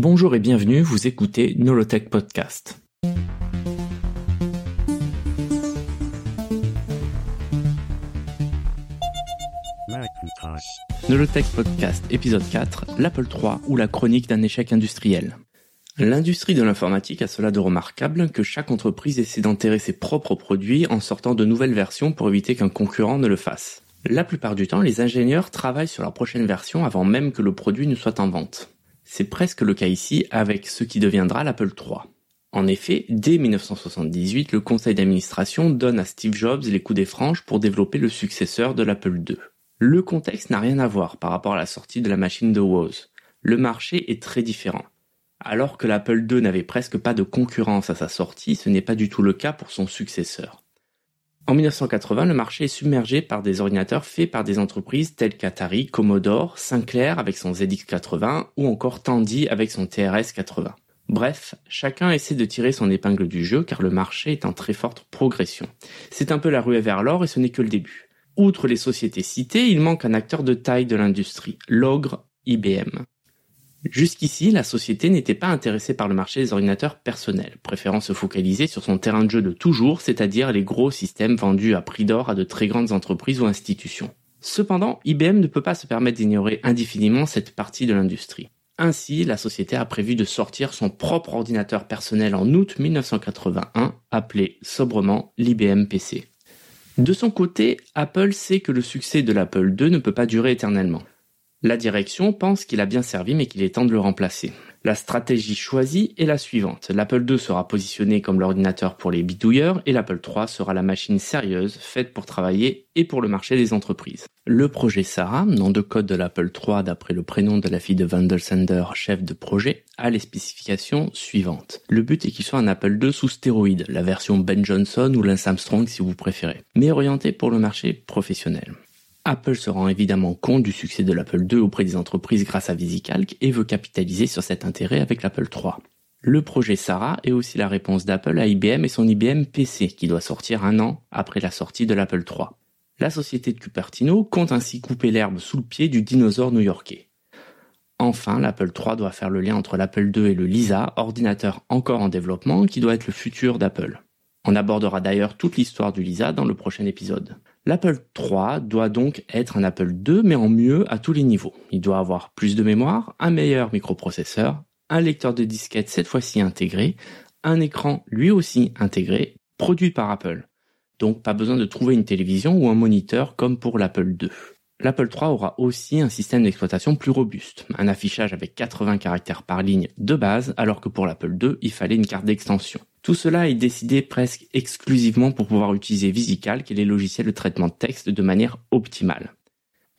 Bonjour et bienvenue, vous écoutez Nolotech Podcast. Nolotech Podcast, épisode 4, l'Apple III ou la chronique d'un échec industriel. L'industrie de l'informatique a cela de remarquable que chaque entreprise essaie d'enterrer ses propres produits en sortant de nouvelles versions pour éviter qu'un concurrent ne le fasse. La plupart du temps, les ingénieurs travaillent sur la prochaine version avant même que le produit ne soit en vente. C'est presque le cas ici avec ce qui deviendra l'Apple III. En effet, dès 1978, le conseil d'administration donne à Steve Jobs les coups des franges pour développer le successeur de l'Apple II. Le contexte n'a rien à voir par rapport à la sortie de la machine de Woz. Le marché est très différent. Alors que l'Apple II n'avait presque pas de concurrence à sa sortie, ce n'est pas du tout le cas pour son successeur. En 1980, le marché est submergé par des ordinateurs faits par des entreprises telles qu'Atari, Commodore, Sinclair avec son ZX80 ou encore Tandy avec son TRS-80. Bref, chacun essaie de tirer son épingle du jeu car le marché est en très forte progression. C'est un peu la ruée vers l'or et ce n'est que le début. Outre les sociétés citées, il manque un acteur de taille de l'industrie, l'ogre IBM. Jusqu'ici, la société n'était pas intéressée par le marché des ordinateurs personnels, préférant se focaliser sur son terrain de jeu de toujours, c'est-à-dire les gros systèmes vendus à prix d'or à de très grandes entreprises ou institutions. Cependant, IBM ne peut pas se permettre d'ignorer indéfiniment cette partie de l'industrie. Ainsi, la société a prévu de sortir son propre ordinateur personnel en août 1981, appelé sobrement l'IBM PC. De son côté, Apple sait que le succès de l'Apple II ne peut pas durer éternellement. La direction pense qu'il a bien servi mais qu'il est temps de le remplacer. La stratégie choisie est la suivante. L'Apple II sera positionné comme l'ordinateur pour les bidouilleurs et l'Apple III sera la machine sérieuse faite pour travailler et pour le marché des entreprises. Le projet Sarah, nom de code de l'Apple III d'après le prénom de la fille de Vandal Sander, chef de projet, a les spécifications suivantes. Le but est qu'il soit un Apple II sous stéroïde, la version Ben Johnson ou Lance Armstrong si vous préférez, mais orienté pour le marché professionnel. Apple se rend évidemment compte du succès de l'Apple II auprès des entreprises grâce à VisiCalc et veut capitaliser sur cet intérêt avec l'Apple III. Le projet Sarah est aussi la réponse d'Apple à IBM et son IBM PC qui doit sortir un an après la sortie de l'Apple III. La société de Cupertino compte ainsi couper l'herbe sous le pied du dinosaure new-yorkais. Enfin, l'Apple III doit faire le lien entre l'Apple II et le Lisa, ordinateur encore en développement qui doit être le futur d'Apple. On abordera d'ailleurs toute l'histoire du Lisa dans le prochain épisode. L'Apple III doit donc être un Apple II mais en mieux à tous les niveaux. Il doit avoir plus de mémoire, un meilleur microprocesseur, un lecteur de disquette cette fois-ci intégré, un écran lui aussi intégré, produit par Apple. Donc pas besoin de trouver une télévision ou un moniteur comme pour l'Apple II. L'Apple III aura aussi un système d'exploitation plus robuste, un affichage avec 80 caractères par ligne de base, alors que pour l'Apple II, il fallait une carte d'extension. Tout cela est décidé presque exclusivement pour pouvoir utiliser VisiCalc et les logiciels de traitement de texte de manière optimale.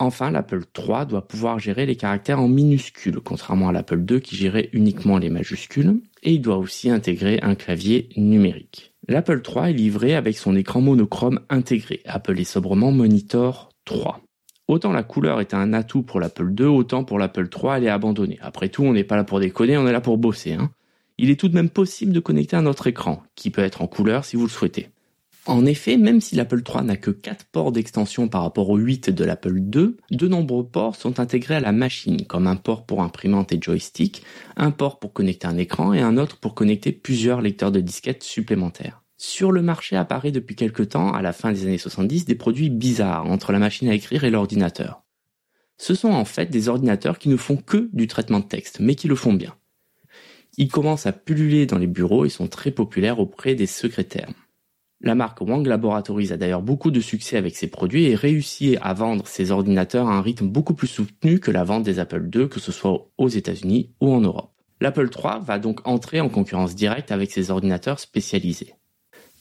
Enfin, l'Apple III doit pouvoir gérer les caractères en minuscules, contrairement à l'Apple II qui gérait uniquement les majuscules, et il doit aussi intégrer un clavier numérique. L'Apple III est livré avec son écran monochrome intégré, appelé sobrement Monitor 3. Autant la couleur est un atout pour l'Apple II, autant pour l'Apple III elle est abandonnée. Après tout, on n'est pas là pour déconner, on est là pour bosser. Hein il est tout de même possible de connecter un autre écran, qui peut être en couleur si vous le souhaitez. En effet, même si l'Apple III n'a que 4 ports d'extension par rapport aux 8 de l'Apple II, de nombreux ports sont intégrés à la machine, comme un port pour imprimante et joystick, un port pour connecter un écran et un autre pour connecter plusieurs lecteurs de disquettes supplémentaires. Sur le marché apparaît depuis quelque temps, à la fin des années 70, des produits bizarres entre la machine à écrire et l'ordinateur. Ce sont en fait des ordinateurs qui ne font que du traitement de texte, mais qui le font bien. Ils commencent à pulluler dans les bureaux et sont très populaires auprès des secrétaires. La marque Wang Laboratories a d'ailleurs beaucoup de succès avec ses produits et réussit à vendre ses ordinateurs à un rythme beaucoup plus soutenu que la vente des Apple II, que ce soit aux États-Unis ou en Europe. L'Apple III va donc entrer en concurrence directe avec ses ordinateurs spécialisés.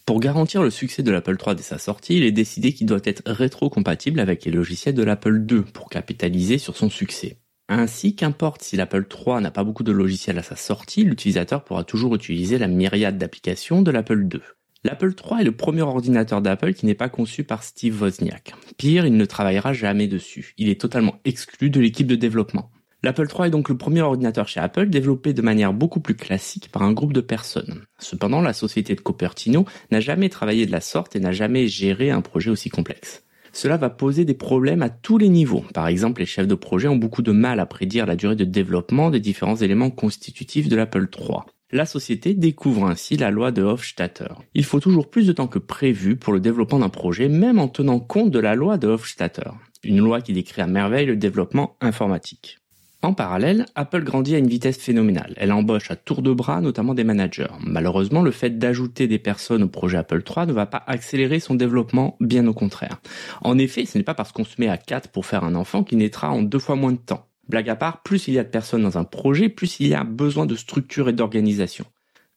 Pour garantir le succès de l'Apple III dès sa sortie, il est décidé qu'il doit être rétro-compatible avec les logiciels de l'Apple II pour capitaliser sur son succès. Ainsi qu'importe si l'Apple III n'a pas beaucoup de logiciels à sa sortie, l'utilisateur pourra toujours utiliser la myriade d'applications de l'Apple II. L'Apple III est le premier ordinateur d'Apple qui n'est pas conçu par Steve Wozniak. Pire, il ne travaillera jamais dessus. Il est totalement exclu de l'équipe de développement. L'Apple III est donc le premier ordinateur chez Apple développé de manière beaucoup plus classique par un groupe de personnes. Cependant, la société de Cupertino n'a jamais travaillé de la sorte et n'a jamais géré un projet aussi complexe. Cela va poser des problèmes à tous les niveaux. Par exemple, les chefs de projet ont beaucoup de mal à prédire la durée de développement des différents éléments constitutifs de l'Apple III. La société découvre ainsi la loi de Hofstadter. Il faut toujours plus de temps que prévu pour le développement d'un projet, même en tenant compte de la loi de Hofstadter, une loi qui décrit à merveille le développement informatique. En parallèle, Apple grandit à une vitesse phénoménale. Elle embauche à tour de bras notamment des managers. Malheureusement, le fait d'ajouter des personnes au projet Apple III ne va pas accélérer son développement, bien au contraire. En effet, ce n'est pas parce qu'on se met à 4 pour faire un enfant qu'il naîtra en deux fois moins de temps. Blague à part, plus il y a de personnes dans un projet, plus il y a besoin de structure et d'organisation.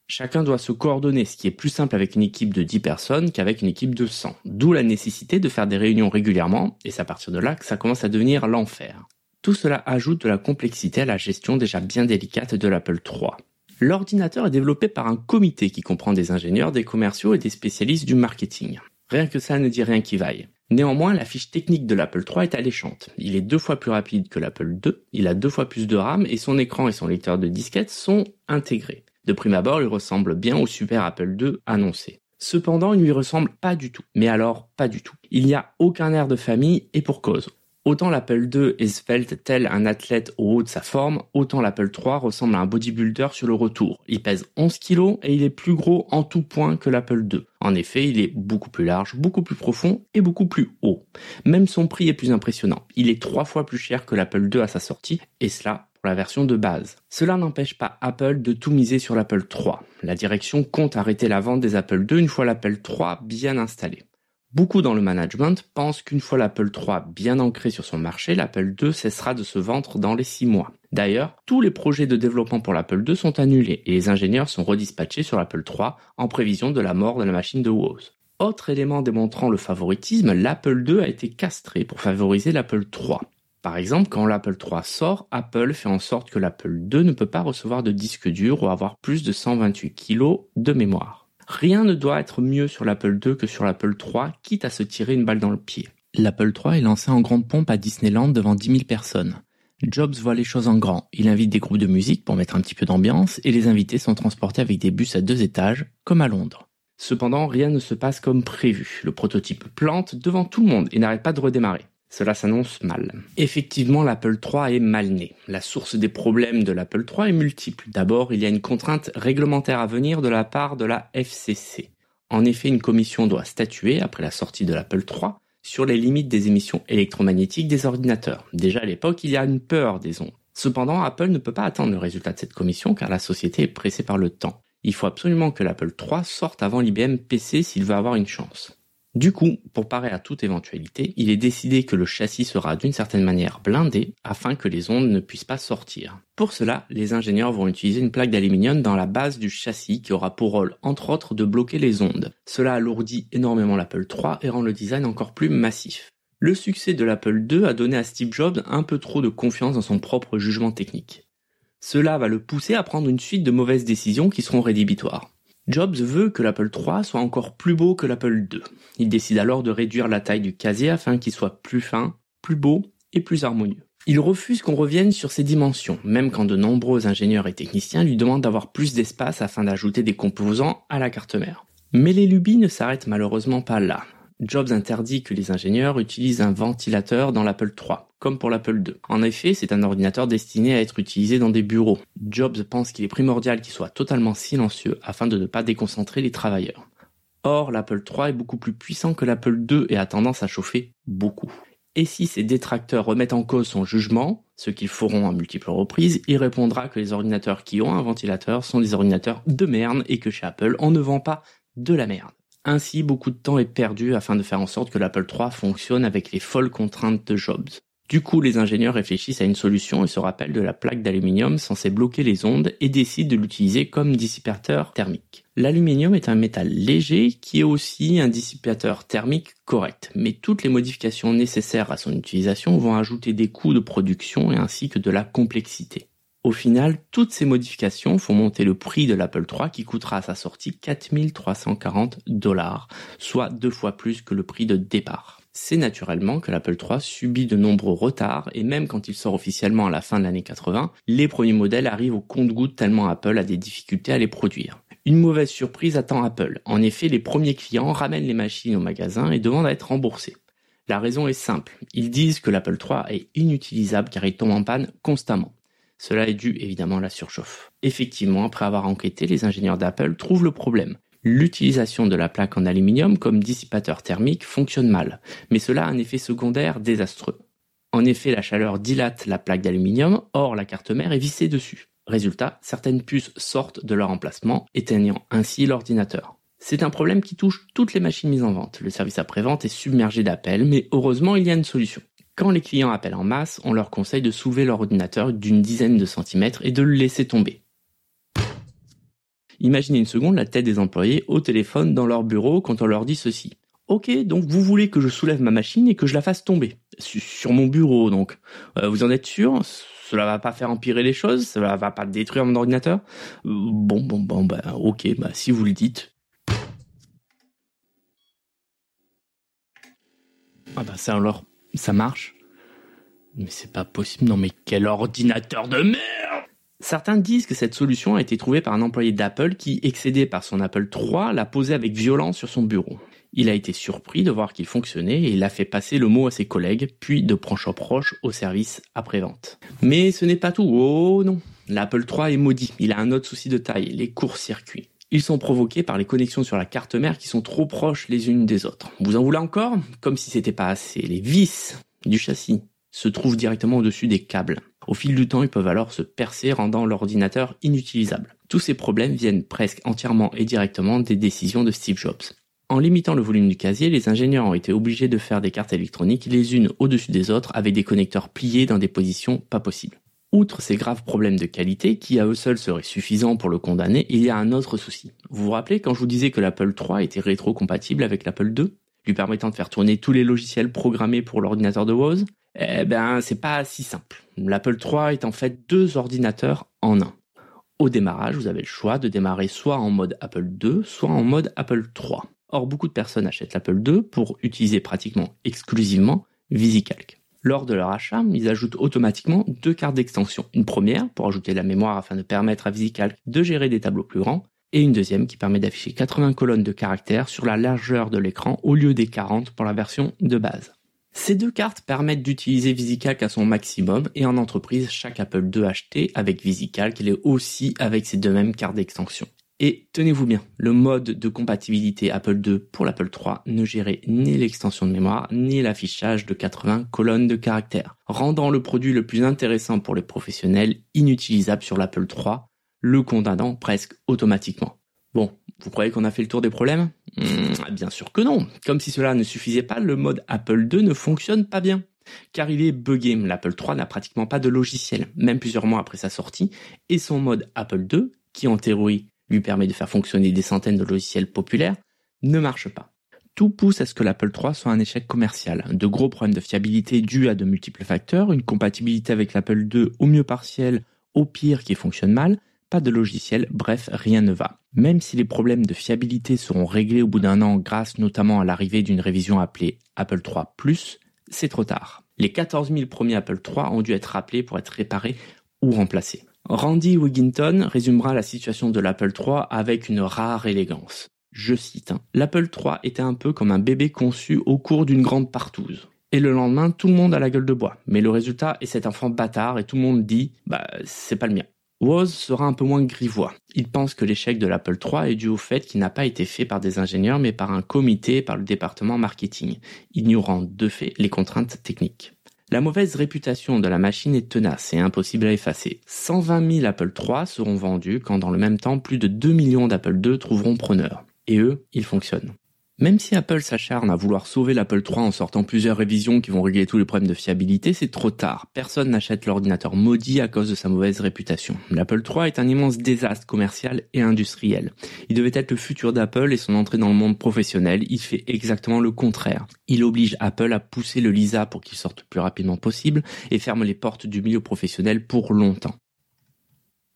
Chacun doit se coordonner, ce qui est plus simple avec une équipe de 10 personnes qu'avec une équipe de 100. D'où la nécessité de faire des réunions régulièrement, et c'est à partir de là que ça commence à devenir l'enfer. Tout cela ajoute de la complexité à la gestion déjà bien délicate de l'Apple III. L'ordinateur est développé par un comité qui comprend des ingénieurs, des commerciaux et des spécialistes du marketing. Rien que ça ne dit rien qui vaille. Néanmoins, la fiche technique de l'Apple III est alléchante. Il est deux fois plus rapide que l'Apple II, il a deux fois plus de RAM et son écran et son lecteur de disquette sont intégrés. De prime abord, il ressemble bien au super Apple II annoncé. Cependant, il ne lui ressemble pas du tout. Mais alors, pas du tout. Il n'y a aucun air de famille et pour cause. Autant l'Apple II est svelte tel un athlète au haut de sa forme, autant l'Apple III ressemble à un bodybuilder sur le retour. Il pèse 11 kg et il est plus gros en tout point que l'Apple II. En effet, il est beaucoup plus large, beaucoup plus profond et beaucoup plus haut. Même son prix est plus impressionnant. Il est trois fois plus cher que l'Apple II à sa sortie, et cela pour la version de base. Cela n'empêche pas Apple de tout miser sur l'Apple III. La direction compte arrêter la vente des Apple II une fois l'Apple III bien installé. Beaucoup dans le management pensent qu'une fois l'Apple III bien ancré sur son marché, l'Apple II cessera de se vendre dans les 6 mois. D'ailleurs, tous les projets de développement pour l'Apple II sont annulés et les ingénieurs sont redispatchés sur l'Apple III en prévision de la mort de la machine de Woz. Autre élément démontrant le favoritisme, l'Apple II a été castré pour favoriser l'Apple III. Par exemple, quand l'Apple III sort, Apple fait en sorte que l'Apple II ne peut pas recevoir de disque dur ou avoir plus de 128 kg de mémoire. Rien ne doit être mieux sur l'Apple II que sur l'Apple III, quitte à se tirer une balle dans le pied. L'Apple III est lancé en grande pompe à Disneyland devant 10 000 personnes. Jobs voit les choses en grand. Il invite des groupes de musique pour mettre un petit peu d'ambiance et les invités sont transportés avec des bus à deux étages, comme à Londres. Cependant, rien ne se passe comme prévu. Le prototype plante devant tout le monde et n'arrête pas de redémarrer. Cela s'annonce mal. Effectivement, l'Apple III est mal né. La source des problèmes de l'Apple III est multiple. D'abord, il y a une contrainte réglementaire à venir de la part de la FCC. En effet, une commission doit statuer, après la sortie de l'Apple III, sur les limites des émissions électromagnétiques des ordinateurs. Déjà à l'époque, il y a une peur des ondes. Cependant, Apple ne peut pas attendre le résultat de cette commission car la société est pressée par le temps. Il faut absolument que l'Apple III sorte avant l'IBM PC s'il veut avoir une chance. Du coup, pour parer à toute éventualité, il est décidé que le châssis sera d'une certaine manière blindé afin que les ondes ne puissent pas sortir. Pour cela, les ingénieurs vont utiliser une plaque d'aluminium dans la base du châssis qui aura pour rôle, entre autres, de bloquer les ondes. Cela alourdit énormément l'Apple III et rend le design encore plus massif. Le succès de l'Apple II a donné à Steve Jobs un peu trop de confiance dans son propre jugement technique. Cela va le pousser à prendre une suite de mauvaises décisions qui seront rédhibitoires. Jobs veut que l'Apple III soit encore plus beau que l'Apple II. Il décide alors de réduire la taille du casier afin qu'il soit plus fin, plus beau et plus harmonieux. Il refuse qu'on revienne sur ses dimensions, même quand de nombreux ingénieurs et techniciens lui demandent d'avoir plus d'espace afin d'ajouter des composants à la carte mère. Mais les lubies ne s'arrêtent malheureusement pas là. Jobs interdit que les ingénieurs utilisent un ventilateur dans l'Apple III, comme pour l'Apple II. En effet, c'est un ordinateur destiné à être utilisé dans des bureaux. Jobs pense qu'il est primordial qu'il soit totalement silencieux afin de ne pas déconcentrer les travailleurs. Or, l'Apple III est beaucoup plus puissant que l'Apple II et a tendance à chauffer beaucoup. Et si ses détracteurs remettent en cause son jugement, ce qu'ils feront à multiples reprises, il répondra que les ordinateurs qui ont un ventilateur sont des ordinateurs de merde et que chez Apple, on ne vend pas de la merde. Ainsi, beaucoup de temps est perdu afin de faire en sorte que l'Apple III fonctionne avec les folles contraintes de Jobs. Du coup, les ingénieurs réfléchissent à une solution et se rappellent de la plaque d'aluminium censée bloquer les ondes et décident de l'utiliser comme dissipateur thermique. L'aluminium est un métal léger qui est aussi un dissipateur thermique correct, mais toutes les modifications nécessaires à son utilisation vont ajouter des coûts de production et ainsi que de la complexité. Au final, toutes ces modifications font monter le prix de l'Apple III qui coûtera à sa sortie 4340 dollars, soit deux fois plus que le prix de départ. C'est naturellement que l'Apple III subit de nombreux retards et même quand il sort officiellement à la fin de l'année 80, les premiers modèles arrivent au compte-gouttes tellement Apple a des difficultés à les produire. Une mauvaise surprise attend Apple. En effet, les premiers clients ramènent les machines au magasin et demandent à être remboursés. La raison est simple. Ils disent que l'Apple III est inutilisable car il tombe en panne constamment. Cela est dû évidemment à la surchauffe. Effectivement, après avoir enquêté, les ingénieurs d'Apple trouvent le problème. L'utilisation de la plaque en aluminium comme dissipateur thermique fonctionne mal, mais cela a un effet secondaire désastreux. En effet, la chaleur dilate la plaque d'aluminium, or la carte mère est vissée dessus. Résultat, certaines puces sortent de leur emplacement, éteignant ainsi l'ordinateur. C'est un problème qui touche toutes les machines mises en vente. Le service après-vente est submergé d'appels, mais heureusement il y a une solution. Quand les clients appellent en masse, on leur conseille de soulever leur ordinateur d'une dizaine de centimètres et de le laisser tomber. Imaginez une seconde la tête des employés au téléphone dans leur bureau quand on leur dit ceci. Ok, donc vous voulez que je soulève ma machine et que je la fasse tomber sur mon bureau, donc euh, vous en êtes sûr? Cela va pas faire empirer les choses? Cela va pas détruire mon ordinateur? Bon, bon, bon, bah ok, bah si vous le dites. Ah bah ça alors, ça marche? Mais c'est pas possible, non mais quel ordinateur de merde Certains disent que cette solution a été trouvée par un employé d'Apple qui, excédé par son Apple III, l'a posé avec violence sur son bureau. Il a été surpris de voir qu'il fonctionnait et il a fait passer le mot à ses collègues, puis de proche en proche au service après-vente. Mais ce n'est pas tout, oh non L'Apple III est maudit, il a un autre souci de taille, les courts-circuits. Ils sont provoqués par les connexions sur la carte mère qui sont trop proches les unes des autres. Vous en voulez encore? Comme si c'était pas assez, les vis du châssis se trouvent directement au-dessus des câbles. Au fil du temps, ils peuvent alors se percer, rendant l'ordinateur inutilisable. Tous ces problèmes viennent presque entièrement et directement des décisions de Steve Jobs. En limitant le volume du casier, les ingénieurs ont été obligés de faire des cartes électroniques les unes au-dessus des autres avec des connecteurs pliés dans des positions pas possibles. Outre ces graves problèmes de qualité, qui à eux seuls seraient suffisants pour le condamner, il y a un autre souci. Vous vous rappelez quand je vous disais que l'Apple III était rétro-compatible avec l'Apple II, lui permettant de faire tourner tous les logiciels programmés pour l'ordinateur de Woz Eh ben, c'est pas si simple. L'Apple III est en fait deux ordinateurs en un. Au démarrage, vous avez le choix de démarrer soit en mode Apple II, soit en mode Apple III. Or, beaucoup de personnes achètent l'Apple II pour utiliser pratiquement exclusivement VisiCalc. Lors de leur achat, ils ajoutent automatiquement deux cartes d'extension. Une première pour ajouter la mémoire afin de permettre à VisiCalc de gérer des tableaux plus grands, et une deuxième qui permet d'afficher 80 colonnes de caractères sur la largeur de l'écran au lieu des 40 pour la version de base. Ces deux cartes permettent d'utiliser VisiCalc à son maximum et en entreprise, chaque Apple II acheté avec VisiCalc, il est aussi avec ces deux mêmes cartes d'extension. Et tenez-vous bien, le mode de compatibilité Apple II pour l'Apple III ne gérait ni l'extension de mémoire, ni l'affichage de 80 colonnes de caractères, rendant le produit le plus intéressant pour les professionnels inutilisable sur l'Apple III, le condamnant presque automatiquement. Bon, vous croyez qu'on a fait le tour des problèmes? Hmm, Bien sûr que non. Comme si cela ne suffisait pas, le mode Apple II ne fonctionne pas bien. Car il est buggé, l'Apple III n'a pratiquement pas de logiciel, même plusieurs mois après sa sortie, et son mode Apple II, qui en théorie lui permet de faire fonctionner des centaines de logiciels populaires, ne marche pas. Tout pousse à ce que l'Apple III soit un échec commercial. De gros problèmes de fiabilité dus à de multiples facteurs, une compatibilité avec l'Apple II au mieux partiel, au pire qui fonctionne mal, pas de logiciel, bref, rien ne va. Même si les problèmes de fiabilité seront réglés au bout d'un an grâce notamment à l'arrivée d'une révision appelée Apple III ⁇ c'est trop tard. Les 14 000 premiers Apple III ont dû être rappelés pour être réparés ou remplacés. Randy Wigginton résumera la situation de l'Apple III avec une rare élégance. Je cite, hein. L'Apple III était un peu comme un bébé conçu au cours d'une grande partouze. Et le lendemain, tout le monde a la gueule de bois. Mais le résultat est cet enfant bâtard et tout le monde dit, bah, c'est pas le mien. Woz sera un peu moins grivois. Il pense que l'échec de l'Apple III est dû au fait qu'il n'a pas été fait par des ingénieurs mais par un comité par le département marketing, ignorant de fait les contraintes techniques. La mauvaise réputation de la machine est tenace et impossible à effacer. 120 000 Apple III seront vendus quand dans le même temps plus de 2 millions d'Apple II trouveront preneur. Et eux, ils fonctionnent. Même si Apple s'acharne à vouloir sauver l'Apple III en sortant plusieurs révisions qui vont régler tous les problèmes de fiabilité, c'est trop tard. Personne n'achète l'ordinateur maudit à cause de sa mauvaise réputation. L'Apple III est un immense désastre commercial et industriel. Il devait être le futur d'Apple et son entrée dans le monde professionnel, il fait exactement le contraire. Il oblige Apple à pousser le Lisa pour qu'il sorte le plus rapidement possible et ferme les portes du milieu professionnel pour longtemps.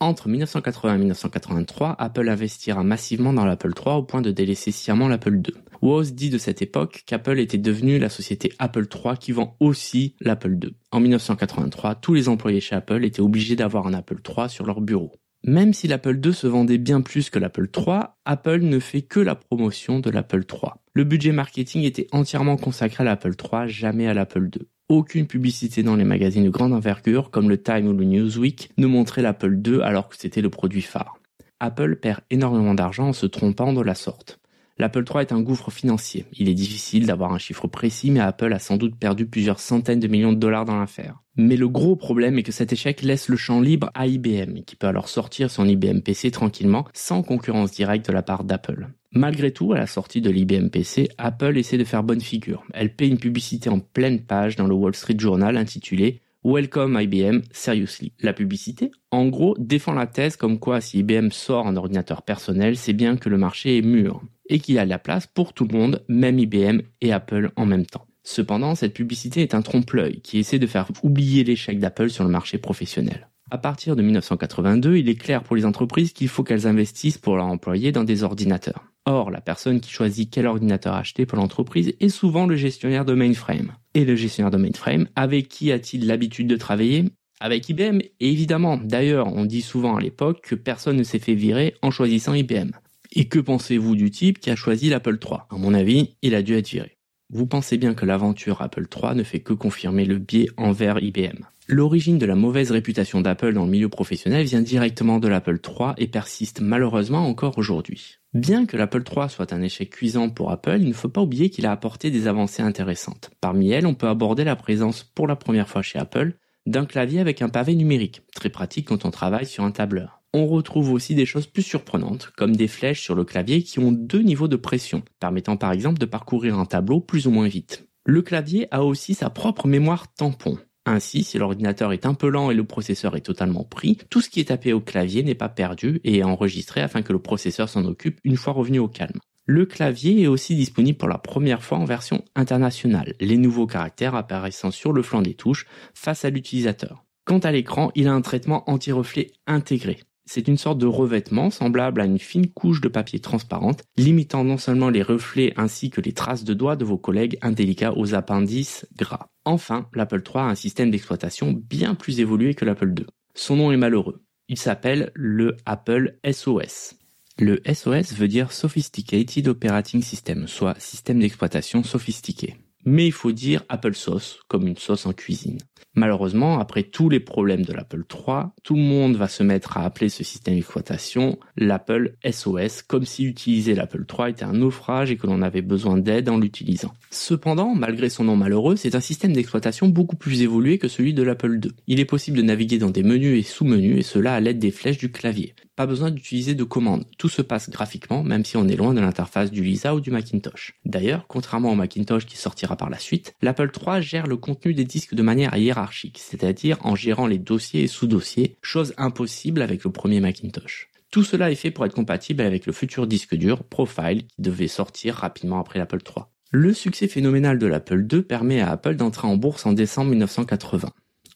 Entre 1980 et 1983, Apple investira massivement dans l'Apple III au point de délaisser sciemment l'Apple II. Woz dit de cette époque qu'Apple était devenue la société Apple III qui vend aussi l'Apple II. En 1983, tous les employés chez Apple étaient obligés d'avoir un Apple III sur leur bureau. Même si l'Apple II se vendait bien plus que l'Apple III, Apple ne fait que la promotion de l'Apple III. Le budget marketing était entièrement consacré à l'Apple III, jamais à l'Apple II. Aucune publicité dans les magazines de grande envergure comme le Time ou le Newsweek ne montrait l'Apple II alors que c'était le produit phare. Apple perd énormément d'argent en se trompant de la sorte. L'Apple III est un gouffre financier. Il est difficile d'avoir un chiffre précis, mais Apple a sans doute perdu plusieurs centaines de millions de dollars dans l'affaire. Mais le gros problème est que cet échec laisse le champ libre à IBM, qui peut alors sortir son IBM PC tranquillement, sans concurrence directe de la part d'Apple. Malgré tout, à la sortie de l'IBM PC, Apple essaie de faire bonne figure. Elle paie une publicité en pleine page dans le Wall Street Journal intitulée Welcome IBM, seriously. La publicité, en gros, défend la thèse comme quoi si IBM sort un ordinateur personnel, c'est bien que le marché est mûr et qu'il y a de la place pour tout le monde, même IBM et Apple en même temps. Cependant, cette publicité est un trompe-l'œil qui essaie de faire oublier l'échec d'Apple sur le marché professionnel. À partir de 1982, il est clair pour les entreprises qu'il faut qu'elles investissent pour leur employés dans des ordinateurs. Or, la personne qui choisit quel ordinateur acheter pour l'entreprise est souvent le gestionnaire de mainframe. Et le gestionnaire de mainframe, avec qui a-t-il l'habitude de travailler? Avec IBM, évidemment. D'ailleurs, on dit souvent à l'époque que personne ne s'est fait virer en choisissant IBM. Et que pensez-vous du type qui a choisi l'Apple III À mon avis, il a dû être viré. Vous pensez bien que l'aventure Apple III ne fait que confirmer le biais envers IBM. L'origine de la mauvaise réputation d'Apple dans le milieu professionnel vient directement de l'Apple III et persiste malheureusement encore aujourd'hui. Bien que l'Apple III soit un échec cuisant pour Apple, il ne faut pas oublier qu'il a apporté des avancées intéressantes. Parmi elles, on peut aborder la présence pour la première fois chez Apple d'un clavier avec un pavé numérique, très pratique quand on travaille sur un tableur on retrouve aussi des choses plus surprenantes, comme des flèches sur le clavier qui ont deux niveaux de pression, permettant par exemple de parcourir un tableau plus ou moins vite. Le clavier a aussi sa propre mémoire tampon. Ainsi, si l'ordinateur est un peu lent et le processeur est totalement pris, tout ce qui est tapé au clavier n'est pas perdu et est enregistré afin que le processeur s'en occupe une fois revenu au calme. Le clavier est aussi disponible pour la première fois en version internationale, les nouveaux caractères apparaissant sur le flanc des touches face à l'utilisateur. Quant à l'écran, il a un traitement anti-reflet intégré. C'est une sorte de revêtement semblable à une fine couche de papier transparente, limitant non seulement les reflets ainsi que les traces de doigts de vos collègues indélicats aux appendices gras. Enfin, l'Apple III a un système d'exploitation bien plus évolué que l'Apple II. Son nom est malheureux. Il s'appelle le Apple SOS. Le SOS veut dire Sophisticated Operating System, soit système d'exploitation sophistiqué mais il faut dire Apple Sauce, comme une sauce en cuisine. Malheureusement, après tous les problèmes de l'Apple 3, tout le monde va se mettre à appeler ce système d'exploitation l'Apple SOS, comme si utiliser l'Apple 3 était un naufrage et que l'on avait besoin d'aide en l'utilisant. Cependant, malgré son nom malheureux, c'est un système d'exploitation beaucoup plus évolué que celui de l'Apple 2. Il est possible de naviguer dans des menus et sous-menus, et cela à l'aide des flèches du clavier. Pas besoin d'utiliser de commandes. Tout se passe graphiquement, même si on est loin de l'interface du Lisa ou du Macintosh. D'ailleurs, contrairement au Macintosh qui sortira par la suite, l'Apple III gère le contenu des disques de manière hiérarchique, c'est-à-dire en gérant les dossiers et sous-dossiers, chose impossible avec le premier Macintosh. Tout cela est fait pour être compatible avec le futur disque dur Profile qui devait sortir rapidement après l'Apple III. Le succès phénoménal de l'Apple II permet à Apple d'entrer en bourse en décembre 1980.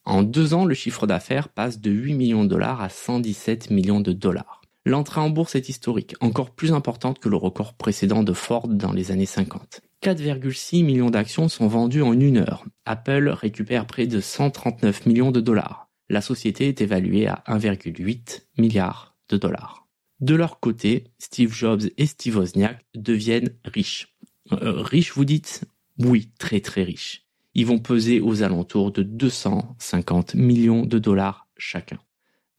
En deux ans, le chiffre d'affaires passe de 8 millions de dollars à 117 millions de dollars. L'entrée en bourse est historique, encore plus importante que le record précédent de Ford dans les années 50. 4,6 millions d'actions sont vendues en une heure. Apple récupère près de 139 millions de dollars. La société est évaluée à 1,8 milliard de dollars. De leur côté, Steve Jobs et Steve Wozniak deviennent riches. Euh, riches, vous dites? Oui, très très riches ils vont peser aux alentours de 250 millions de dollars chacun.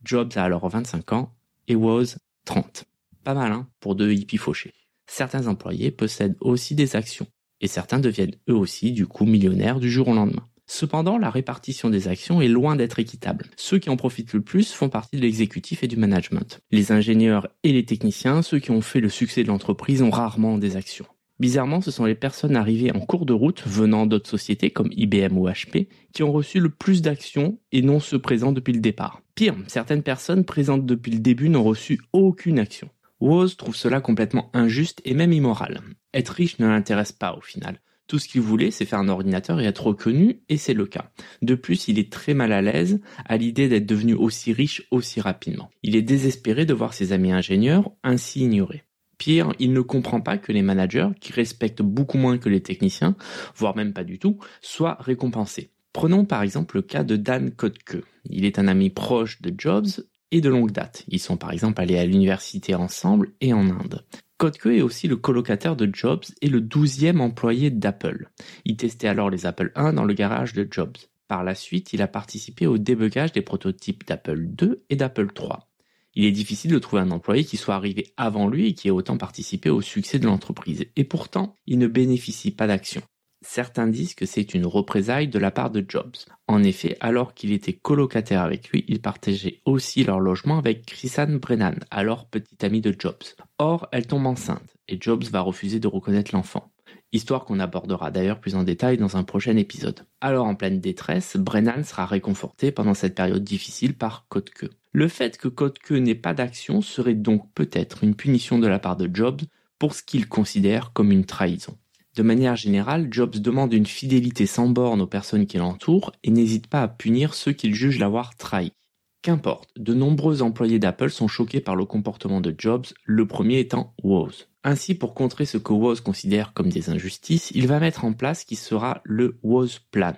Jobs a alors 25 ans et Woz 30. Pas mal, hein, pour deux hippies fauchés. Certains employés possèdent aussi des actions, et certains deviennent eux aussi du coup millionnaires du jour au lendemain. Cependant, la répartition des actions est loin d'être équitable. Ceux qui en profitent le plus font partie de l'exécutif et du management. Les ingénieurs et les techniciens, ceux qui ont fait le succès de l'entreprise, ont rarement des actions. Bizarrement, ce sont les personnes arrivées en cours de route venant d'autres sociétés comme IBM ou HP qui ont reçu le plus d'actions et non ceux présents depuis le départ. Pire, certaines personnes présentes depuis le début n'ont reçu aucune action. Woz trouve cela complètement injuste et même immoral. Être riche ne l'intéresse pas au final. Tout ce qu'il voulait, c'est faire un ordinateur et être reconnu, et c'est le cas. De plus, il est très mal à l'aise à l'idée d'être devenu aussi riche aussi rapidement. Il est désespéré de voir ses amis ingénieurs ainsi ignorés. Pire, il ne comprend pas que les managers, qui respectent beaucoup moins que les techniciens, voire même pas du tout, soient récompensés. Prenons par exemple le cas de Dan Kotke. Il est un ami proche de Jobs et de longue date. Ils sont par exemple allés à l'université ensemble et en Inde. Kottke est aussi le colocataire de Jobs et le douzième employé d'Apple. Il testait alors les Apple I dans le garage de Jobs. Par la suite, il a participé au débugage des prototypes d'Apple II et d'Apple III. Il est difficile de trouver un employé qui soit arrivé avant lui et qui ait autant participé au succès de l'entreprise. Et pourtant, il ne bénéficie pas d'action. Certains disent que c'est une représaille de la part de Jobs. En effet, alors qu'il était colocataire avec lui, il partageait aussi leur logement avec Chrisanne Brennan, alors petite amie de Jobs. Or, elle tombe enceinte, et Jobs va refuser de reconnaître l'enfant. Histoire qu'on abordera d'ailleurs plus en détail dans un prochain épisode. Alors en pleine détresse, Brennan sera réconforté pendant cette période difficile par Kottke. Le fait que Kottke n'ait pas d'action serait donc peut-être une punition de la part de Jobs pour ce qu'il considère comme une trahison. De manière générale, Jobs demande une fidélité sans borne aux personnes qui l'entourent et n'hésite pas à punir ceux qu'il juge l'avoir trahi. Qu'importe, de nombreux employés d'Apple sont choqués par le comportement de Jobs, le premier étant Woz. Ainsi, pour contrer ce que Woz considère comme des injustices, il va mettre en place ce qui sera le Woz Plan.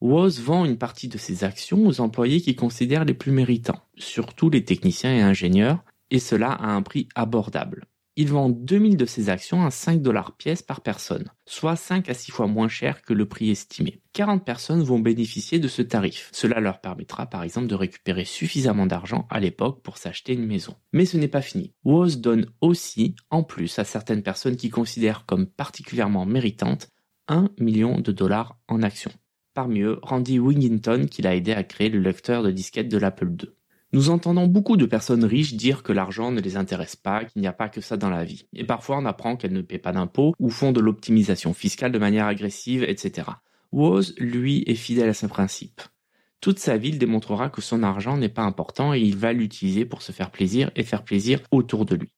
Woz vend une partie de ses actions aux employés qui considèrent les plus méritants, surtout les techniciens et ingénieurs, et cela à un prix abordable. Il vend 2000 de ses actions à 5 dollars pièce par personne, soit 5 à 6 fois moins cher que le prix estimé. 40 personnes vont bénéficier de ce tarif. Cela leur permettra par exemple de récupérer suffisamment d'argent à l'époque pour s'acheter une maison. Mais ce n'est pas fini. Woz donne aussi, en plus à certaines personnes qui considèrent comme particulièrement méritantes, 1 million de dollars en actions. Parmi eux, Randy Wingington qui l'a aidé à créer le lecteur de disquette de l'Apple II. Nous entendons beaucoup de personnes riches dire que l'argent ne les intéresse pas, qu'il n'y a pas que ça dans la vie. Et parfois on apprend qu'elles ne paient pas d'impôts ou font de l'optimisation fiscale de manière agressive, etc. Woz, lui, est fidèle à ses principes. Toute sa vie, il démontrera que son argent n'est pas important et il va l'utiliser pour se faire plaisir et faire plaisir autour de lui.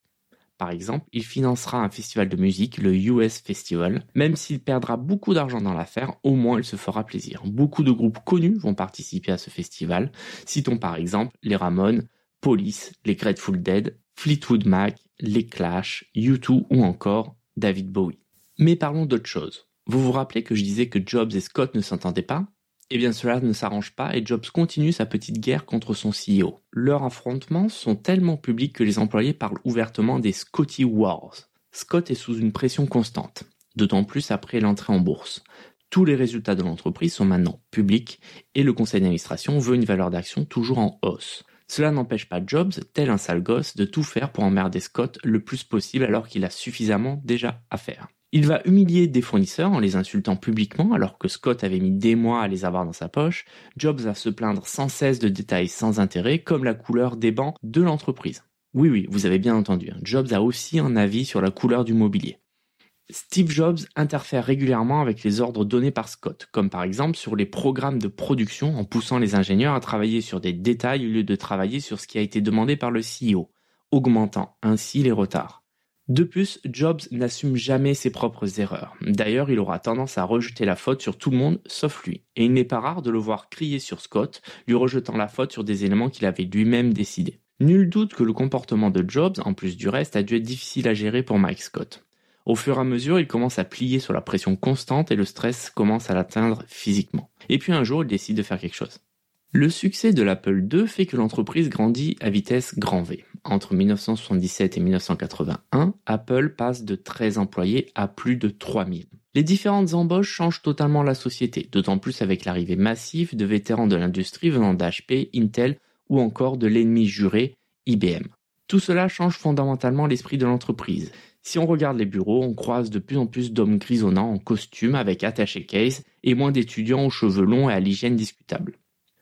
Par exemple, il financera un festival de musique, le US Festival. Même s'il perdra beaucoup d'argent dans l'affaire, au moins il se fera plaisir. Beaucoup de groupes connus vont participer à ce festival. Citons par exemple les Ramones, Police, les Grateful Dead, Fleetwood Mac, les Clash, U2 ou encore David Bowie. Mais parlons d'autre chose. Vous vous rappelez que je disais que Jobs et Scott ne s'entendaient pas? Eh bien cela ne s'arrange pas et Jobs continue sa petite guerre contre son CEO. Leurs affrontements sont tellement publics que les employés parlent ouvertement des Scotty Wars. Scott est sous une pression constante, d'autant plus après l'entrée en bourse. Tous les résultats de l'entreprise sont maintenant publics et le conseil d'administration veut une valeur d'action toujours en hausse. Cela n'empêche pas Jobs, tel un sale gosse, de tout faire pour emmerder Scott le plus possible alors qu'il a suffisamment déjà à faire. Il va humilier des fournisseurs en les insultant publiquement alors que Scott avait mis des mois à les avoir dans sa poche. Jobs va se plaindre sans cesse de détails sans intérêt comme la couleur des bancs de l'entreprise. Oui oui, vous avez bien entendu, hein. Jobs a aussi un avis sur la couleur du mobilier. Steve Jobs interfère régulièrement avec les ordres donnés par Scott, comme par exemple sur les programmes de production en poussant les ingénieurs à travailler sur des détails au lieu de travailler sur ce qui a été demandé par le CEO, augmentant ainsi les retards. De plus, Jobs n'assume jamais ses propres erreurs. D'ailleurs, il aura tendance à rejeter la faute sur tout le monde sauf lui. Et il n'est pas rare de le voir crier sur Scott, lui rejetant la faute sur des éléments qu'il avait lui-même décidés. Nul doute que le comportement de Jobs, en plus du reste, a dû être difficile à gérer pour Mike Scott. Au fur et à mesure, il commence à plier sur la pression constante et le stress commence à l'atteindre physiquement. Et puis un jour, il décide de faire quelque chose. Le succès de l'Apple II fait que l'entreprise grandit à vitesse grand V. Entre 1977 et 1981, Apple passe de 13 employés à plus de 3000. Les différentes embauches changent totalement la société, d'autant plus avec l'arrivée massive de vétérans de l'industrie venant d'HP, Intel ou encore de l'ennemi juré, IBM. Tout cela change fondamentalement l'esprit de l'entreprise. Si on regarde les bureaux, on croise de plus en plus d'hommes grisonnants en costume avec attaché case et moins d'étudiants aux cheveux longs et à l'hygiène discutable.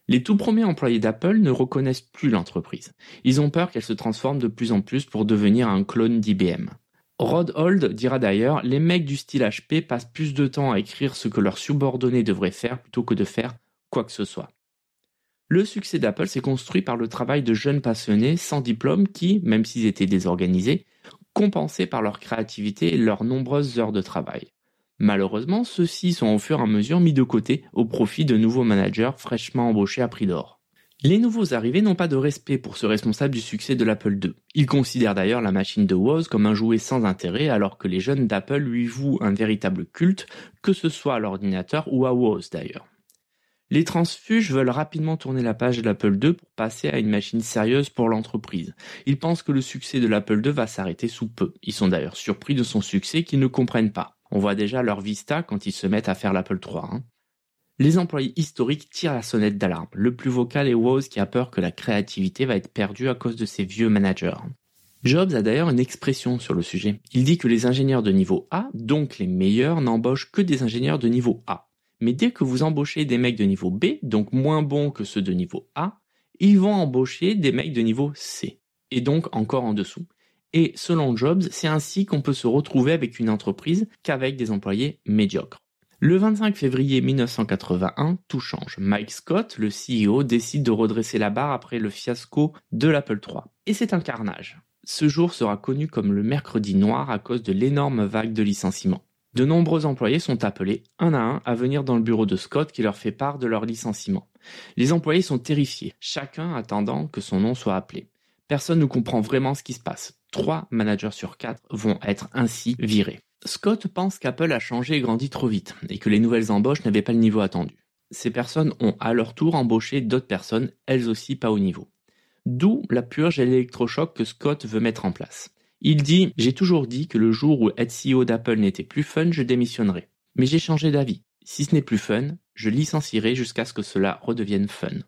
Les tout premiers employés d'Apple ne reconnaissent plus l'entreprise. Ils ont peur qu'elle se transforme de plus en plus pour devenir un clone d'IBM. Rod Hold dira d'ailleurs Les mecs du style HP passent plus de temps à écrire ce que leurs subordonnés devraient faire plutôt que de faire quoi que ce soit. Le succès d'Apple s'est construit par le travail de jeunes passionnés sans diplôme qui, même s'ils étaient désorganisés, compensaient par leur créativité et leurs nombreuses heures de travail. Malheureusement, ceux-ci sont au fur et à mesure mis de côté au profit de nouveaux managers fraîchement embauchés à prix d'or. Les nouveaux arrivés n'ont pas de respect pour ce responsable du succès de l'Apple II. Ils considèrent d'ailleurs la machine de Woz comme un jouet sans intérêt alors que les jeunes d'Apple lui vouent un véritable culte, que ce soit à l'ordinateur ou à Woz d'ailleurs. Les transfuges veulent rapidement tourner la page de l'Apple II pour passer à une machine sérieuse pour l'entreprise. Ils pensent que le succès de l'Apple II va s'arrêter sous peu. Ils sont d'ailleurs surpris de son succès qu'ils ne comprennent pas. On voit déjà leur vista quand ils se mettent à faire l'Apple III. Hein. Les employés historiques tirent la sonnette d'alarme. Le plus vocal est Woz qui a peur que la créativité va être perdue à cause de ses vieux managers. Jobs a d'ailleurs une expression sur le sujet. Il dit que les ingénieurs de niveau A, donc les meilleurs, n'embauchent que des ingénieurs de niveau A. Mais dès que vous embauchez des mecs de niveau B, donc moins bons que ceux de niveau A, ils vont embaucher des mecs de niveau C, et donc encore en dessous. Et selon Jobs, c'est ainsi qu'on peut se retrouver avec une entreprise qu'avec des employés médiocres. Le 25 février 1981, tout change. Mike Scott, le CEO, décide de redresser la barre après le fiasco de l'Apple III. Et c'est un carnage. Ce jour sera connu comme le mercredi noir à cause de l'énorme vague de licenciements. De nombreux employés sont appelés un à un à venir dans le bureau de Scott qui leur fait part de leur licenciement. Les employés sont terrifiés, chacun attendant que son nom soit appelé. Personne ne comprend vraiment ce qui se passe. Trois managers sur quatre vont être ainsi virés. Scott pense qu'Apple a changé et grandi trop vite et que les nouvelles embauches n'avaient pas le niveau attendu. Ces personnes ont à leur tour embauché d'autres personnes, elles aussi pas au niveau. D'où la purge et l'électrochoc que Scott veut mettre en place. Il dit J'ai toujours dit que le jour où être CEO d'Apple n'était plus fun, je démissionnerai. Mais j'ai changé d'avis. Si ce n'est plus fun, je licencierai jusqu'à ce que cela redevienne fun.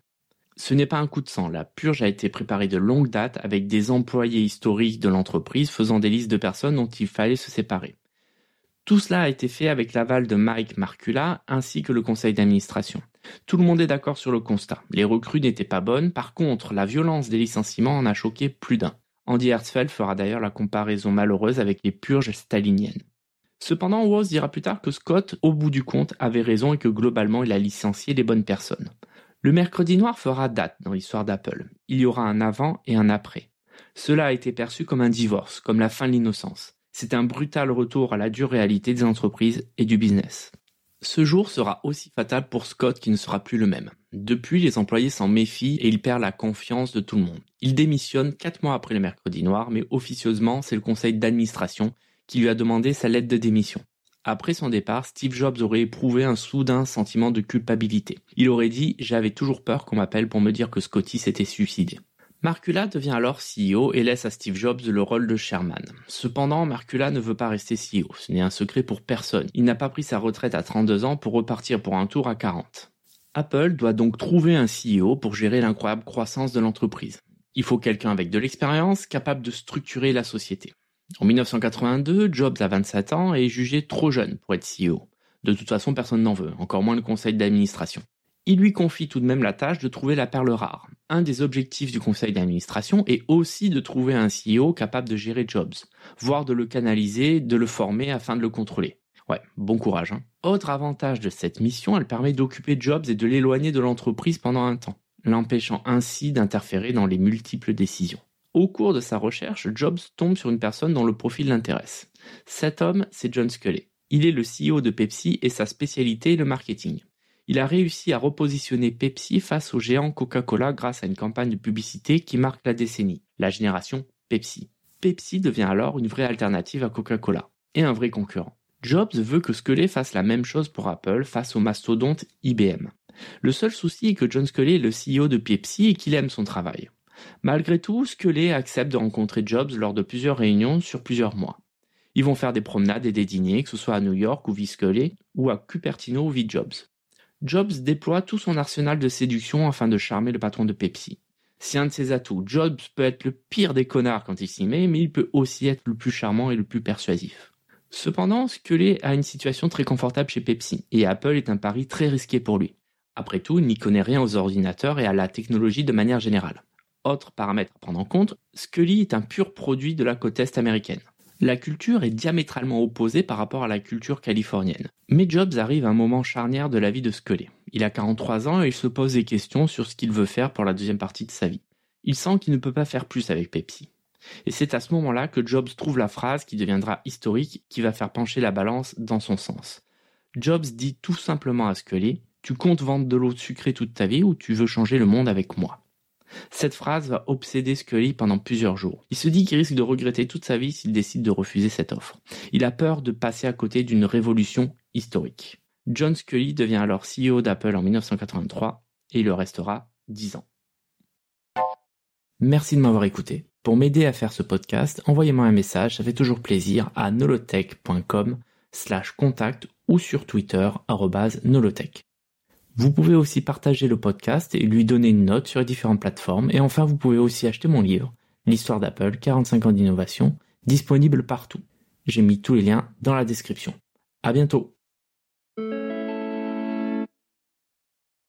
Ce n'est pas un coup de sang, la purge a été préparée de longue date avec des employés historiques de l'entreprise faisant des listes de personnes dont il fallait se séparer. Tout cela a été fait avec l'aval de Mike Marcula ainsi que le conseil d'administration. Tout le monde est d'accord sur le constat. Les recrues n'étaient pas bonnes, par contre, la violence des licenciements en a choqué plus d'un. Andy Hertzfeld fera d'ailleurs la comparaison malheureuse avec les purges staliniennes. Cependant, Woz dira plus tard que Scott, au bout du compte, avait raison et que globalement il a licencié les bonnes personnes. Le mercredi noir fera date dans l'histoire d'Apple. Il y aura un avant et un après. Cela a été perçu comme un divorce, comme la fin de l'innocence. C'est un brutal retour à la dure réalité des entreprises et du business. Ce jour sera aussi fatal pour Scott qui ne sera plus le même. Depuis, les employés s'en méfient et il perd la confiance de tout le monde. Il démissionne quatre mois après le mercredi noir, mais officieusement, c'est le conseil d'administration qui lui a demandé sa lettre de démission. Après son départ, Steve Jobs aurait éprouvé un soudain sentiment de culpabilité. Il aurait dit J'avais toujours peur qu'on m'appelle pour me dire que Scotty s'était suicidé. Marcula devient alors CEO et laisse à Steve Jobs le rôle de chairman. Cependant, Marcula ne veut pas rester CEO, ce n'est un secret pour personne. Il n'a pas pris sa retraite à 32 ans pour repartir pour un tour à 40. Apple doit donc trouver un CEO pour gérer l'incroyable croissance de l'entreprise. Il faut quelqu'un avec de l'expérience, capable de structurer la société. En 1982, Jobs a 27 ans et est jugé trop jeune pour être CEO. De toute façon, personne n'en veut, encore moins le conseil d'administration. Il lui confie tout de même la tâche de trouver la perle rare. Un des objectifs du conseil d'administration est aussi de trouver un CEO capable de gérer Jobs, voire de le canaliser, de le former afin de le contrôler. Ouais, bon courage. Hein. Autre avantage de cette mission, elle permet d'occuper Jobs et de l'éloigner de l'entreprise pendant un temps, l'empêchant ainsi d'interférer dans les multiples décisions. Au cours de sa recherche, Jobs tombe sur une personne dont le profil l'intéresse. Cet homme, c'est John Sculley. Il est le CEO de Pepsi et sa spécialité est le marketing. Il a réussi à repositionner Pepsi face au géant Coca-Cola grâce à une campagne de publicité qui marque la décennie, la génération Pepsi. Pepsi devient alors une vraie alternative à Coca-Cola et un vrai concurrent. Jobs veut que Sculley fasse la même chose pour Apple face au mastodonte IBM. Le seul souci est que John Sculley est le CEO de Pepsi et qu'il aime son travail. Malgré tout, Sculley accepte de rencontrer Jobs lors de plusieurs réunions sur plusieurs mois. Ils vont faire des promenades et des dîners, que ce soit à New York ou via Sculley, ou à Cupertino ou via Jobs. Jobs déploie tout son arsenal de séduction afin de charmer le patron de Pepsi. C'est un de ses atouts. Jobs peut être le pire des connards quand il s'y met, mais il peut aussi être le plus charmant et le plus persuasif. Cependant, Scully a une situation très confortable chez Pepsi, et Apple est un pari très risqué pour lui. Après tout, il n'y connaît rien aux ordinateurs et à la technologie de manière générale. Autre paramètre à prendre en compte, Scully est un pur produit de la côte est américaine. La culture est diamétralement opposée par rapport à la culture californienne. Mais Jobs arrive à un moment charnière de la vie de Scully. Il a 43 ans et il se pose des questions sur ce qu'il veut faire pour la deuxième partie de sa vie. Il sent qu'il ne peut pas faire plus avec Pepsi. Et c'est à ce moment-là que Jobs trouve la phrase qui deviendra historique, qui va faire pencher la balance dans son sens. Jobs dit tout simplement à Scully, tu comptes vendre de l'eau sucrée toute ta vie ou tu veux changer le monde avec moi? Cette phrase va obséder Scully pendant plusieurs jours. Il se dit qu'il risque de regretter toute sa vie s'il décide de refuser cette offre. Il a peur de passer à côté d'une révolution historique. John Scully devient alors CEO d'Apple en 1983 et il le restera 10 ans. Merci de m'avoir écouté. Pour m'aider à faire ce podcast, envoyez-moi un message, ça fait toujours plaisir à nolotech.com slash contact ou sur Twitter nolotech. Vous pouvez aussi partager le podcast et lui donner une note sur les différentes plateformes. Et enfin, vous pouvez aussi acheter mon livre, L'histoire d'Apple, 45 ans d'innovation, disponible partout. J'ai mis tous les liens dans la description. À bientôt!